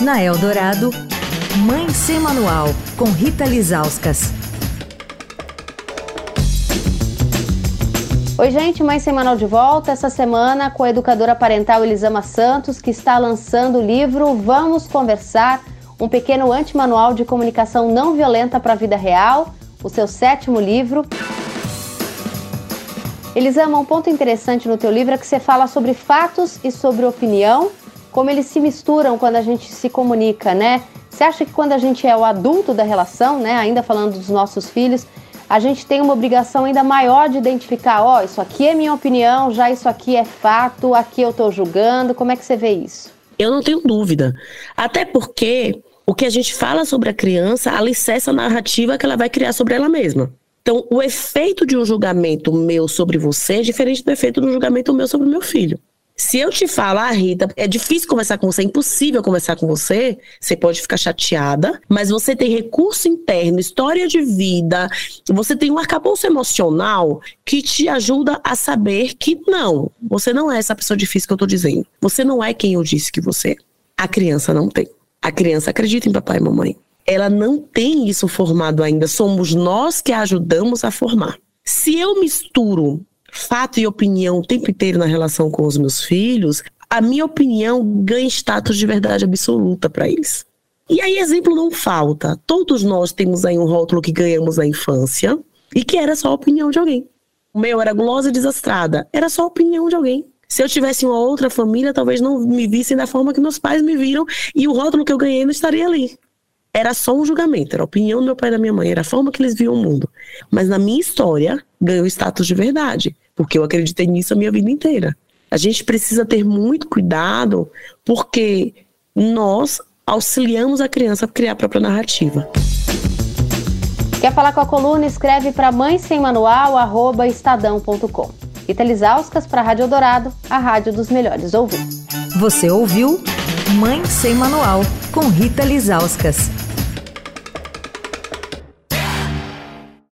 Na Eldorado, Mãe Sem Manual, com Rita Lizauskas. Oi, gente, Mãe Sem Manual de volta. Essa semana com a educadora parental Elisama Santos, que está lançando o livro Vamos Conversar, um pequeno antimanual de comunicação não violenta para a vida real, o seu sétimo livro. Elisama, um ponto interessante no teu livro é que você fala sobre fatos e sobre opinião como eles se misturam quando a gente se comunica, né? Você acha que quando a gente é o adulto da relação, né, ainda falando dos nossos filhos, a gente tem uma obrigação ainda maior de identificar, ó, oh, isso aqui é minha opinião, já isso aqui é fato, aqui eu tô julgando. Como é que você vê isso? Eu não tenho dúvida. Até porque o que a gente fala sobre a criança alicerça a narrativa que ela vai criar sobre ela mesma. Então, o efeito de um julgamento meu sobre você é diferente do efeito do julgamento meu sobre o meu filho. Se eu te falar, Rita, é difícil conversar com você, é impossível conversar com você, você pode ficar chateada, mas você tem recurso interno, história de vida, você tem um arcabouço emocional que te ajuda a saber que não, você não é essa pessoa difícil que eu tô dizendo. Você não é quem eu disse que você é. A criança não tem. A criança acredita em papai e mamãe. Ela não tem isso formado ainda, somos nós que a ajudamos a formar. Se eu misturo fato e opinião o tempo inteiro na relação com os meus filhos, a minha opinião ganha status de verdade absoluta para eles. E aí, exemplo não falta. Todos nós temos aí um rótulo que ganhamos na infância e que era só a opinião de alguém. O meu era gulosa e desastrada. Era só a opinião de alguém. Se eu tivesse uma outra família, talvez não me vissem da forma que meus pais me viram e o rótulo que eu ganhei não estaria ali era só um julgamento, era a opinião do meu pai e da minha mãe, era a forma que eles viam o mundo. Mas na minha história, ganhou status de verdade, porque eu acreditei nisso a minha vida inteira. A gente precisa ter muito cuidado, porque nós auxiliamos a criança a criar a própria narrativa. Quer falar com a coluna? Escreve para mãe sem manual, arroba estadão.com. Italizauskas para a Rádio Dourado, a rádio dos melhores ouvintes. Você ouviu Mãe Sem Manual, com Rita Lizauskas.